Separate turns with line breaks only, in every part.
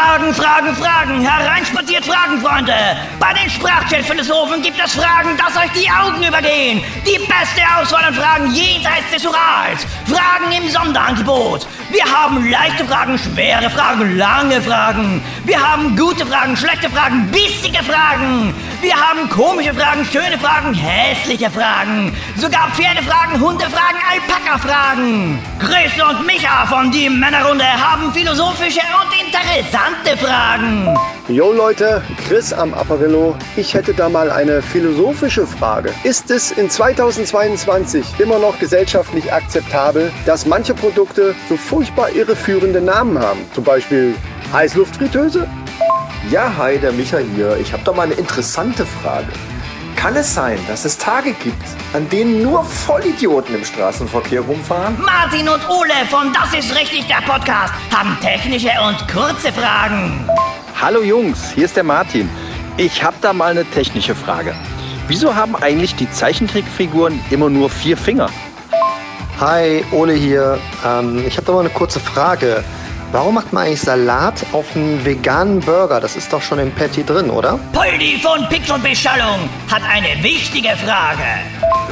Fragen, Fragen, Fragen. Hereinspaziert Fragen, Freunde. Bei den Sprachchat-Philosophen gibt es Fragen, dass euch die Augen übergehen. Die beste Auswahl an Fragen jenseits des Urals. Fragen im Sonderangebot. Wir haben leichte Fragen, schwere Fragen, lange Fragen. Wir haben gute Fragen, schlechte Fragen, bissige Fragen. Wir haben komische Fragen, schöne Fragen, hässliche Fragen. Sogar Pferdefragen, Hundefragen, Alpaka-Fragen. Chris und Micha von Die Männerrunde haben philosophische und interessante Fragen.
Jo Leute, Chris am Apparillo. Ich hätte da mal eine philosophische Frage. Ist es in 2022 immer noch gesellschaftlich akzeptabel, dass manche Produkte so furchtbar irreführende Namen haben? Zum Beispiel Heißluftfritteuse?
Ja, hi, der Micha hier. Ich habe da mal eine interessante Frage. Kann es sein, dass es Tage gibt, an denen nur Vollidioten im Straßenverkehr rumfahren?
Martin und Ole von Das ist richtig der Podcast haben technische und kurze Fragen.
Hallo Jungs, hier ist der Martin. Ich habe da mal eine technische Frage. Wieso haben eigentlich die Zeichentrickfiguren immer nur vier Finger?
Hi, Ole hier. Ähm, ich habe da mal eine kurze Frage. Warum macht man eigentlich Salat auf einen veganen Burger? Das ist doch schon im Patty drin, oder?
Poldi von Pixelbeschallung hat eine wichtige Frage.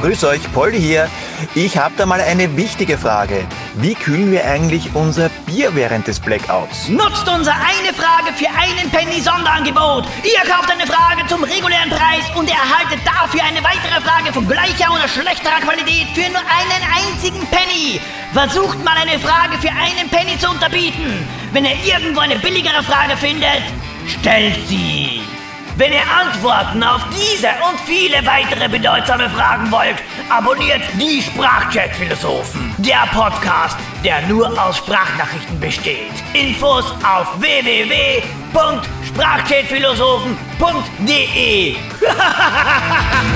Grüß euch, Poldi hier. Ich habe da mal eine wichtige Frage. Wie kühlen wir eigentlich unser Bier während des Blackouts?
Nutzt unser eine Frage für einen Penny Sonderangebot. Ihr kauft eine Frage zum regulären Preis und erhaltet dafür eine weitere Frage von gleicher oder schlechterer Qualität für nur einen einzigen Penny. Versucht mal eine Frage für einen Penny zu unterbieten. Wenn ihr irgendwo eine billigere Frage findet, stellt sie. Wenn ihr Antworten auf diese und viele weitere bedeutsame Fragen wollt, abonniert die Sprachchat-Philosophen. Der Podcast, der nur aus Sprachnachrichten besteht. Infos auf www.sprachchatphilosophen.de